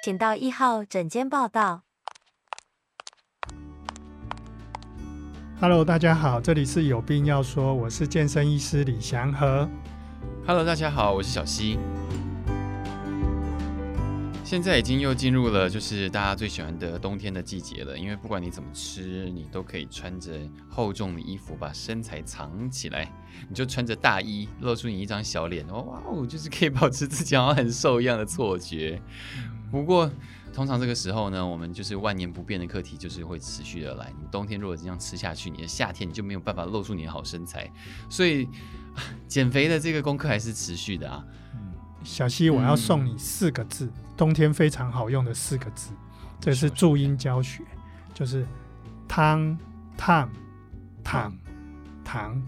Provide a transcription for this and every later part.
请到一号诊间报到。Hello，大家好，这里是有病要说，我是健身医师李祥和。Hello，大家好，我是小溪。现在已经又进入了就是大家最喜欢的冬天的季节了，因为不管你怎么吃，你都可以穿着厚重的衣服把身材藏起来，你就穿着大衣露出你一张小脸，哇哦，就是可以保持自己好像很瘦一样的错觉。不过，通常这个时候呢，我们就是万年不变的课题，就是会持续而来。你冬天如果这样吃下去，你的夏天你就没有办法露出你的好身材。所以，减肥的这个功课还是持续的啊。嗯，小溪，我要送你四个字，嗯、冬天非常好用的四个字，这是注音教学，就是汤、烫、糖、糖。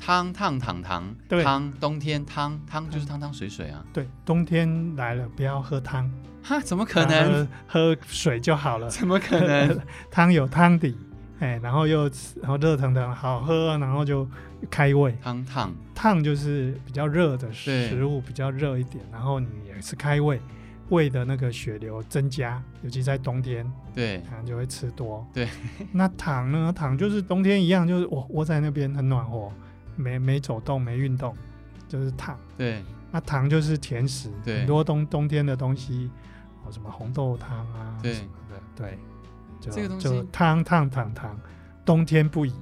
汤烫糖糖，对，汤冬天汤汤就是汤汤水水啊。对，冬天来了不要喝汤，哈，怎么可能？喝水就好了。怎么可能？汤有汤底，哎，然后又然后热腾腾好喝，然后就开胃。汤烫烫就是比较热的食物，比较热一点，然后你也是开胃，胃的那个血流增加，尤其在冬天，对，然后就会吃多。对，那糖呢？糖就是冬天一样，就是我窝在那边很暖和。没没走动，没运动，就是糖。对，那糖就是甜食，很多冬冬天的东西，哦，什么红豆汤啊，对，对，这个东西就汤烫糖糖，冬天不宜。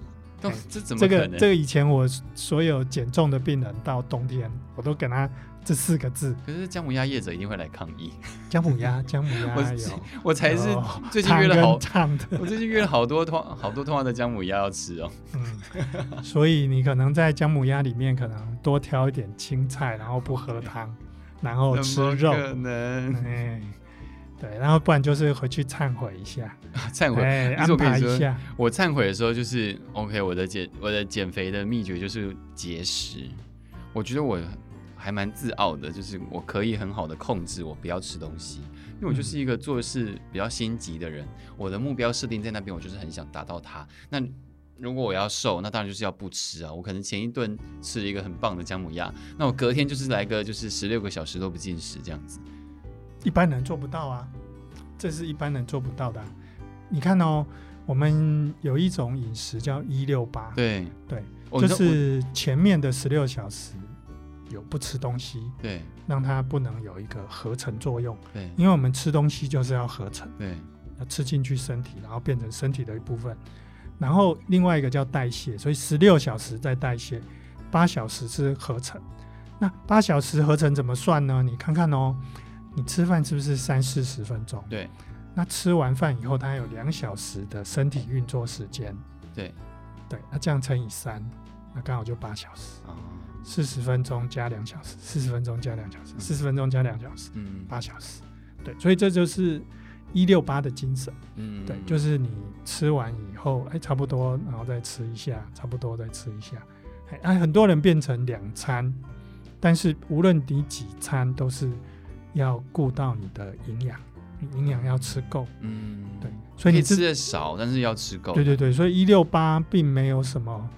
冬这怎么？这个这个以前我所有减重的病人到冬天，我都给他。这四个字，可是姜母鸭业者一定会来抗议。姜母鸭，姜母鸭我，我才是最近约了好，烫的我最近约了好多通，好多通的姜母鸭要吃哦。嗯，所以你可能在姜母鸭里面可能多挑一点青菜，然后不喝汤，然后吃肉。可能，哎，对，然后不然就是回去忏悔一下，忏悔，哎，安排一下。我忏悔的时候就是 OK，我的减我的减肥的秘诀就是节食。我觉得我。还蛮自傲的，就是我可以很好的控制我不要吃东西，因为我就是一个做事比较心急的人，我的目标设定在那边，我就是很想达到它。那如果我要瘦，那当然就是要不吃啊。我可能前一顿吃了一个很棒的姜母鸭，那我隔天就是来个就是十六个小时都不进食这样子。一般人做不到啊，这是一般人做不到的啊。你看哦，我们有一种饮食叫一六八，对对，就是前面的十六小时。有不吃东西，对，让它不能有一个合成作用，对，因为我们吃东西就是要合成，对，要吃进去身体，然后变成身体的一部分，然后另外一个叫代谢，所以十六小时在代谢，八小时是合成。那八小时合成怎么算呢？你看看哦，你吃饭是不是三四十分钟？对，那吃完饭以后，它有两小时的身体运作时间，对，对，那这样乘以三，那刚好就八小时。哦四十分钟加两小时，四十分钟加两小时，四十分钟加两小时，嗯，八小时，对，所以这就是一六八的精神，嗯，对，就是你吃完以后，哎，差不多，然后再吃一下，差不多再吃一下，哎，很多人变成两餐，但是无论你几餐，都是要顾到你的营养，营养要吃够，嗯，对，所以你吃的少，但是要吃够，对对对，所以一六八并没有什么。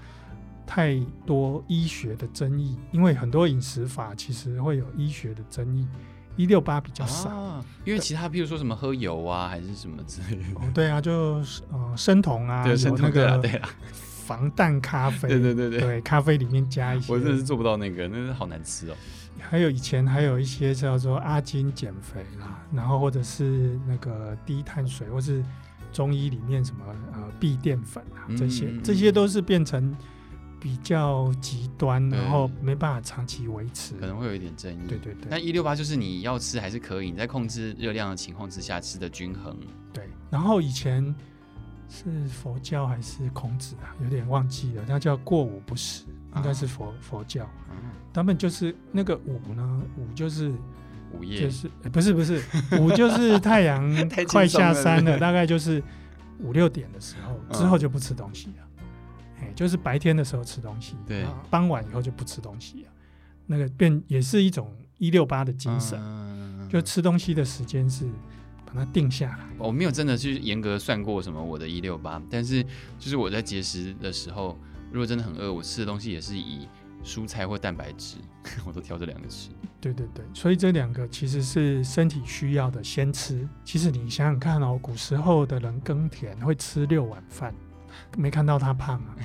太多医学的争议，因为很多饮食法其实会有医学的争议，一六八比较少，啊、因为其他譬如说什么喝油啊，还是什么之类的。哦，对啊，就呃生酮啊，有那个防弹咖啡，对对对对，对咖啡里面加一些，我真的是做不到那个，那是好难吃哦。还有以前还有一些叫做阿金减肥啦，然后或者是那个低碳水，或是中医里面什么呃避淀粉啊，这些、嗯、这些都是变成。比较极端，然后没办法长期维持，可能会有一点争议。对对对。那一六八就是你要吃还是可以，你在控制热量的情况之下吃的均衡。对。然后以前是佛教还是孔子啊？有点忘记了。那叫过午不食，应该是佛、啊、佛教。嗯。他们就是那个午呢，午就是午夜，就是不是不是午就是太阳 快下山了，大概就是五六点的时候之后就不吃东西了。就是白天的时候吃东西，对，傍晚以后就不吃东西了，那个变也是一种一六八的精神，嗯、就吃东西的时间是把它定下来。我没有真的去严格算过什么我的一六八，但是就是我在节食的时候，如果真的很饿，我吃的东西也是以蔬菜或蛋白质，我都挑这两个吃。对对对，所以这两个其实是身体需要的，先吃。其实你想想看哦，古时候的人耕田会吃六碗饭，没看到他胖啊，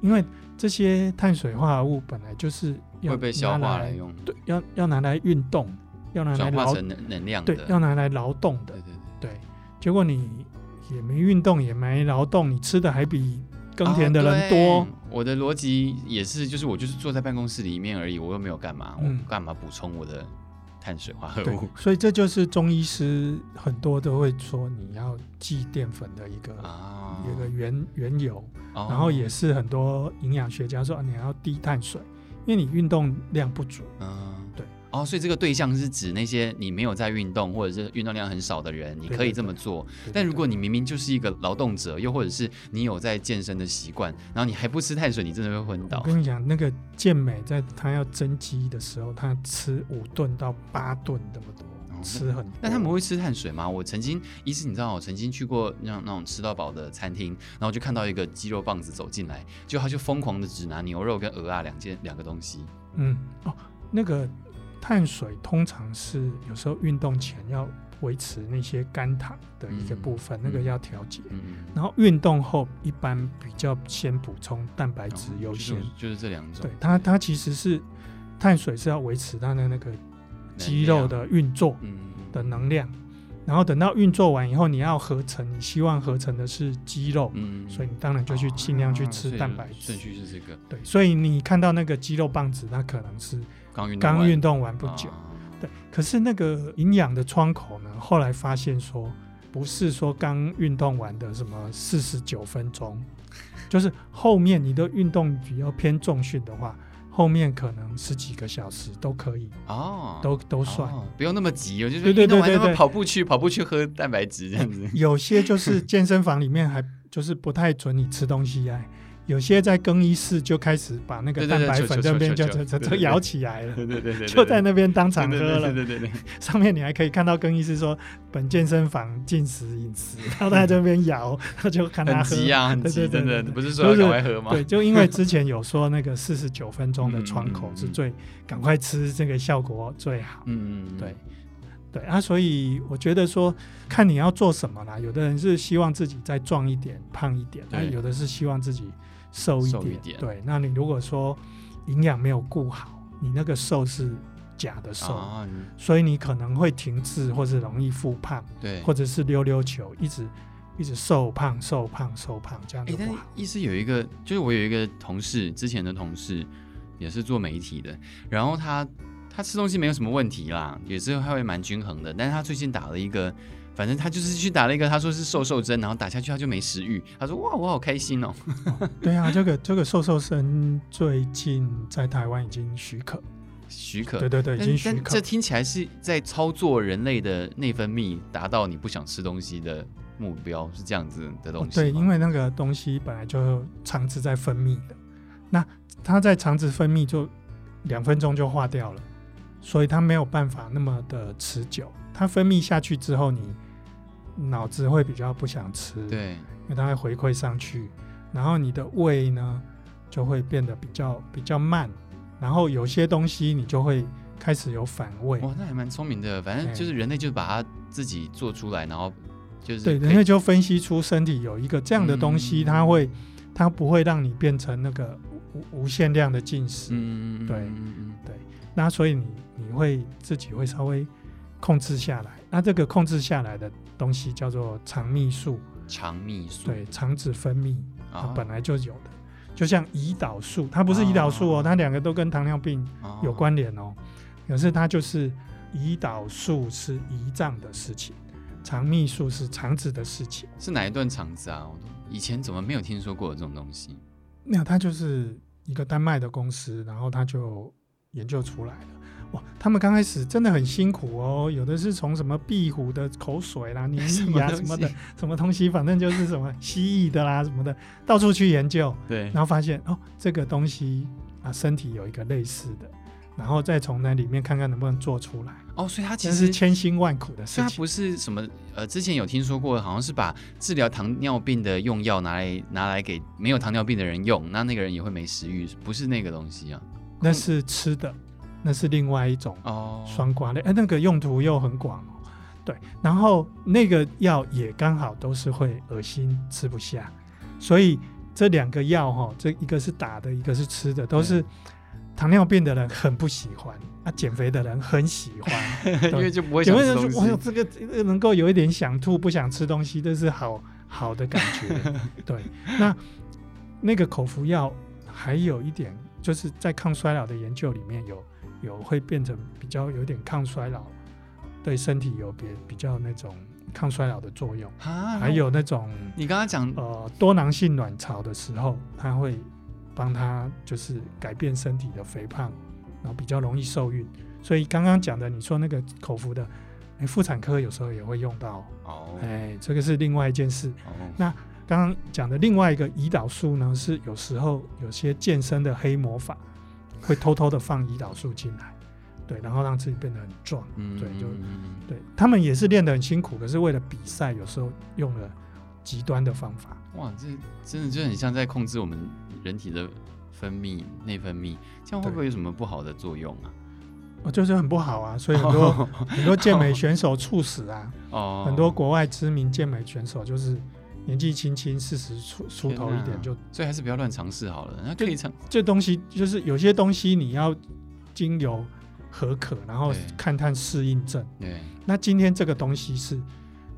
因为这些碳水化合物本来就是要会被消化来用，对，要要拿来运动，要拿来劳能能量，对，要拿来劳动的，对对对，对。结果你也没运动，也没劳动，你吃的还比耕田的人多。哦、我的逻辑也是，就是我就是坐在办公室里面而已，我又没有干嘛，嗯、我干嘛补充我的碳水化合物？所以这就是中医师很多都会说，你要忌淀粉的一个、哦、一个原缘由，哦、然后也是很多营养学家说你要低碳水，因为你运动量不足。嗯哦，所以这个对象是指那些你没有在运动或者是运动量很少的人，你可以这么做。对对对，但如果你明明就是一个劳动者，又或者是你有在健身的习惯，然后你还不吃碳水，你真的会昏倒。我跟你讲，那个健美在他要增肌的时候，他吃五顿到八顿那么多，哦、吃很多。那他们会吃碳水吗？我曾经，一次你知道，我曾经去过那种那种吃到饱的餐厅，然后就看到一个肌肉棒子走进来，就他就疯狂的只拿牛肉跟鹅啊两件两个东西。嗯，哦，那个。碳水通常是有时候运动前要维持那些肝糖的一个部分，嗯、那个要调节。嗯、然后运动后一般比较先补充蛋白质优先，就是、就是这两种。对，它它其实是碳水是要维持它的那个肌肉的运作的能量，嗯、然后等到运作完以后，你要合成，你希望合成的是肌肉，嗯、所以你当然就去尽量去吃蛋白质。顺序是这个。对，所以你看到那个肌肉棒子，它可能是。刚运动完不久，啊、对，可是那个营养的窗口呢？后来发现说，不是说刚运动完的什么四十九分钟，就是后面你的运动比较偏重训的话，后面可能十几个小时都可以哦，都都算、哦，不用那么急。我就是运动完他们跑步去跑步去喝蛋白质这样子。有些就是健身房里面还就是不太准你吃东西呀。有些在更衣室就开始把那个蛋白粉这边就就就就摇起来了，对对对，就在那边当场喝了，对对对，上面你还可以看到更衣室说本健身房禁食饮食，然后在这边摇，他就看他喝，很急啊，很急，真的不是说赶快喝吗？对，就因为之前有说那个四十九分钟的窗口是最赶快吃，这个效果最好，嗯嗯，对。对啊，所以我觉得说看你要做什么啦，有的人是希望自己再壮一点、胖一点，但有的是希望自己。瘦一点，一点对，那你如果说营养没有顾好，你那个瘦是假的瘦，啊、所以你可能会停滞，或是容易复胖，对，或者是溜溜球，一直一直瘦胖瘦胖瘦胖这样子。哎，意思有一个，就是我有一个同事，之前的同事也是做媒体的，然后他他吃东西没有什么问题啦，也是还会蛮均衡的，但是他最近打了一个。反正他就是去打了一个，他说是瘦瘦针，然后打下去他就没食欲。他说哇，我好开心哦。哦对啊，这个这个瘦瘦针最近在台湾已经许可，许可。对对对，已经许可。这听起来是在操作人类的内分泌，达到你不想吃东西的目标，是这样子的东西。对，因为那个东西本来就肠子在分泌的，那它在肠子分泌就两分钟就化掉了，所以它没有办法那么的持久。它分泌下去之后，你。脑子会比较不想吃，对，因为它会回馈上去，然后你的胃呢就会变得比较比较慢，然后有些东西你就会开始有反胃。哇，那还蛮聪明的，反正就是人类就把它自己做出来，然后就是对，人类就分析出身体有一个这样的东西，嗯、它会它不会让你变成那个无无限量的进食，嗯对对，那所以你你会自己会稍微控制下来，那这个控制下来的。东西叫做肠泌素，肠泌素。对，肠子分泌它本来就有的，就像胰岛素，它不是胰岛素哦，它两个都跟糖尿病有关联哦，可是它就是胰岛素是胰脏的事情，肠泌素是肠子的事情，是哪一段肠子啊？我以前怎么没有听说过这种东西？没有，它就是一个丹麦的公司，然后他就研究出来了。哇，他们刚开始真的很辛苦哦，有的是从什么壁虎的口水啦、黏液啊什么的，什么东西，反正就是什么蜥蜴的啦什么的，到处去研究。对，然后发现哦，这个东西啊，身体有一个类似的，然后再从那里面看看能不能做出来。哦，所以它其实是千辛万苦的事情。它不是什么呃，之前有听说过，好像是把治疗糖尿病的用药拿来拿来给没有糖尿病的人用，那那个人也会没食欲，不是那个东西啊。那是吃的，那是另外一种哦双胍类，哎，那个用途又很广。对，然后那个药也刚好都是会恶心吃不下，所以这两个药哈，这一个是打的，一个是吃的，都是糖尿病的人很不喜欢，啊，减肥的人很喜欢，因为就不会想吃东西。有人说，哇，这个这个能够有一点想吐、不想吃东西，这是好好的感觉。对，那那个口服药还有一点，就是在抗衰老的研究里面有有会变成比较有点抗衰老。对身体有别比较那种抗衰老的作用，还有那种你刚刚讲呃多囊性卵巢的时候，它会帮他就是改变身体的肥胖，然后比较容易受孕。所以刚刚讲的你说那个口服的，哎，妇产科有时候也会用到哦，哎，这个是另外一件事。哦、那刚刚讲的另外一个胰岛素呢，是有时候有些健身的黑魔法会偷偷的放胰岛素进来。对，然后让自己变得很壮，嗯、对，就对他们也是练得很辛苦，可是为了比赛，有时候用了极端的方法。哇，这真的就很像在控制我们人体的分泌、内分泌，这样会不会有什么不好的作用啊？哦，就是很不好啊，所以很多、哦、很多健美选手猝死啊，哦，很多国外知名健美选手就是年纪轻轻四十出出头一点就，所以还是不要乱尝试好了。那可以尝这东西，就是有些东西你要经由。合可，然后看看适应症。对，那今天这个东西是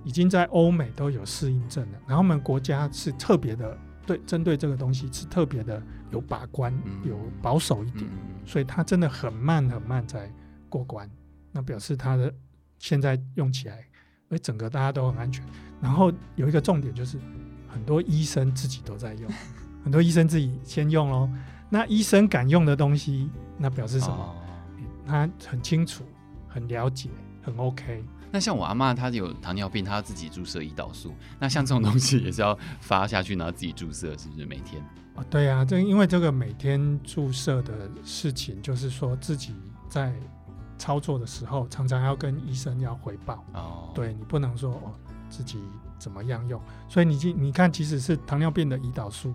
已经在欧美都有适应症了，然后我们国家是特别的对针对这个东西是特别的有把关，嗯、有保守一点，嗯、所以它真的很慢很慢才过关。那表示它的现在用起来，哎，整个大家都很安全。然后有一个重点就是，很多医生自己都在用，很多医生自己先用喽。那医生敢用的东西，那表示什么？哦他很清楚，很了解，很 OK。那像我阿妈，她有糖尿病，她要自己注射胰岛素。那像这种东西也是要发下去，然后自己注射，是不是每天？啊，对啊，这因为这个每天注射的事情，就是说自己在操作的时候，常常要跟医生要回报。哦，对，你不能说哦自己怎么样用。所以你你看，即使是糖尿病的胰岛素，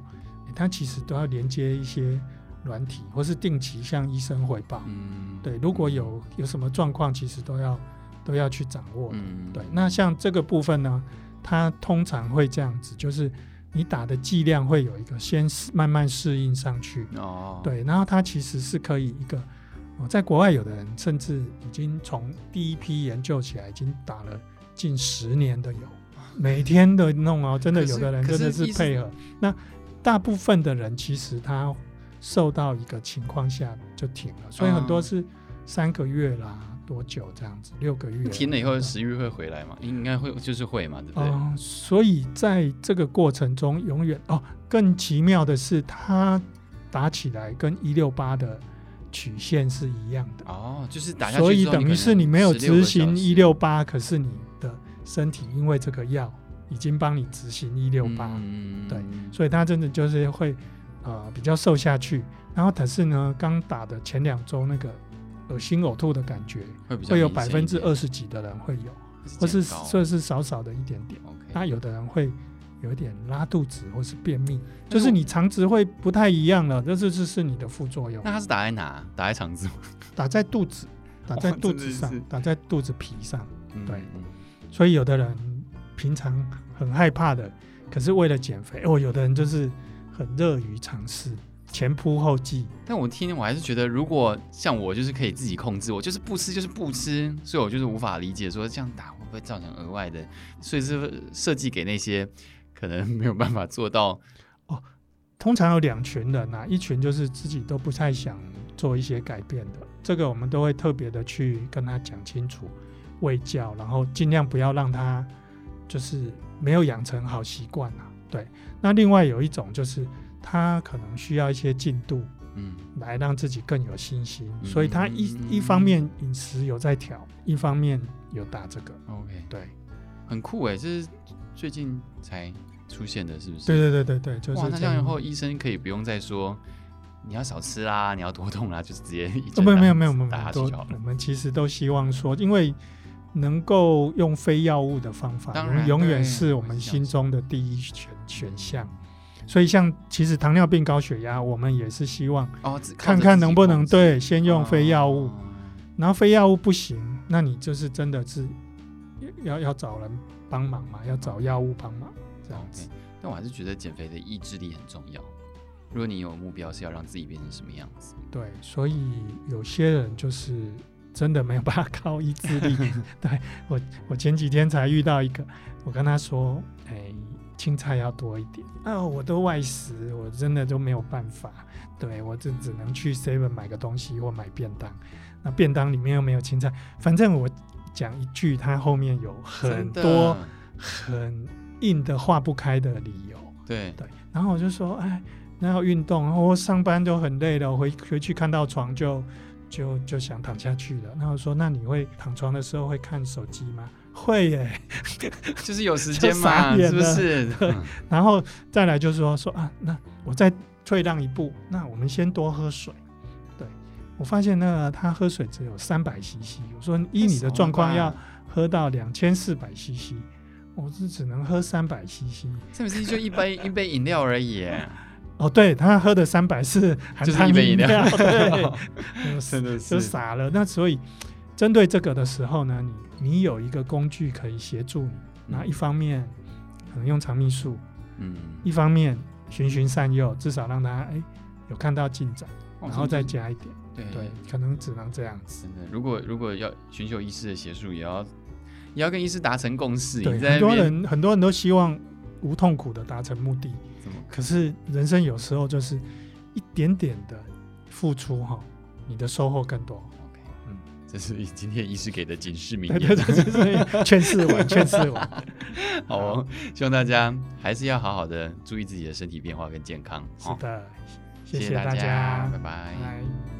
它其实都要连接一些。软体，或是定期向医生回报，嗯，对，如果有有什么状况，其实都要都要去掌握的，嗯，对。那像这个部分呢，它通常会这样子，就是你打的剂量会有一个先慢慢适应上去，哦，对，然后它其实是可以一个，哦，在国外有的人甚至已经从第一批研究起来，已经打了近十年的油，每天的弄哦，真的有的人真的是配合。那大部分的人其实他。受到一个情况下就停了，所以很多是三个月啦，多久这样子？六个月停了以后，食欲会回来吗？应该会，就是会嘛，对不对？嗯，所以在这个过程中，永远哦，更奇妙的是，它打起来跟一六八的曲线是一样的哦，就是打下去，所以等于是你没有执行一六八，可是你的身体因为这个药已经帮你执行一六八，对，所以它真的就是会。呃，比较瘦下去，然后可是呢，刚打的前两周那个恶心呕吐的感觉，会，会有百分之二十几的人会有，或是或是少少的一点点。那.有的人会有一点拉肚子或是便秘，就是你肠子会不太一样了，这是这是你的副作用。那它是打在哪？打在肠子吗？打在肚子，打在肚子上，打在肚子皮上。对，嗯、所以有的人平常很害怕的，可是为了减肥，哦，有的人就是。很乐于尝试，前仆后继。但我听，我还是觉得，如果像我，就是可以自己控制，我就是不吃，就是不吃，所以我就是无法理解说这样打会不会造成额外的，所以是设计给那些可能没有办法做到。哦，通常有两群人呐、啊，一群就是自己都不太想做一些改变的，这个我们都会特别的去跟他讲清楚，喂教，然后尽量不要让他就是没有养成好习惯啊。对，那另外有一种就是他可能需要一些进度，嗯，来让自己更有信心，嗯、所以他一、嗯、一方面饮食有在调，一方面有打这个。OK，对，很酷哎，这是最近才出现的，是不是？对对对对对，就是那这样以后医生可以不用再说你要少吃啦，你要多动啦，就是直接一哦，没有没有没有没有，我们其实都希望说，因为。能够用非药物的方法，永远是我们心中的第一选选项。所以像其实糖尿病、高血压，我们也是希望哦，看看能不能对先用非药物，哦、然后非药物不行，那你就是真的是要要找人帮忙嘛，要找药物帮忙这样子。Okay, 但我还是觉得减肥的意志力很重要。如果你有目标是要让自己变成什么样子，对，所以有些人就是真的没有办法靠意志力。对我，我前几天才遇到一个，我跟他说：“哎，青菜要多一点。”啊，我都外食，我真的都没有办法。对我就只能去 Seven 买个东西或买便当，那便当里面又没有青菜。反正我讲一句，他后面有很多很硬的化不开的理由。对对，然后我就说：“哎。”那要运动，然后我上班都很累了，我回回去看到床就就就想躺下去了。然后说：“那你会躺床的时候会看手机吗？”会耶，就是有时间嘛，是不是？然后再来就是说说啊，那我再退让一步，那我们先多喝水。对，我发现那个他喝水只有三百 CC，我说依你的状况要喝到两千四百 CC，我是只能喝三百 CC，三百 CC 就一杯一杯饮料而已。哦，对他喝的三百是含糖饮料，对，真的是就傻了。那所以针对这个的时候呢，你你有一个工具可以协助你。那一方面可能用肠泌素，嗯，一方面循循善诱，至少让他哎有看到进展，然后再加一点。对对，可能只能这样子。真的，如果如果要寻求医师的协助，也要也要跟医师达成共识。对，很多人很多人都希望无痛苦的达成目的。可是人生有时候就是一点点的付出哈，你的收获更多。这是今天医师给的警示名言，劝世文，劝世文。好哦，希望大家还是要好好的注意自己的身体变化跟健康。是的，谢谢大家，拜拜。拜。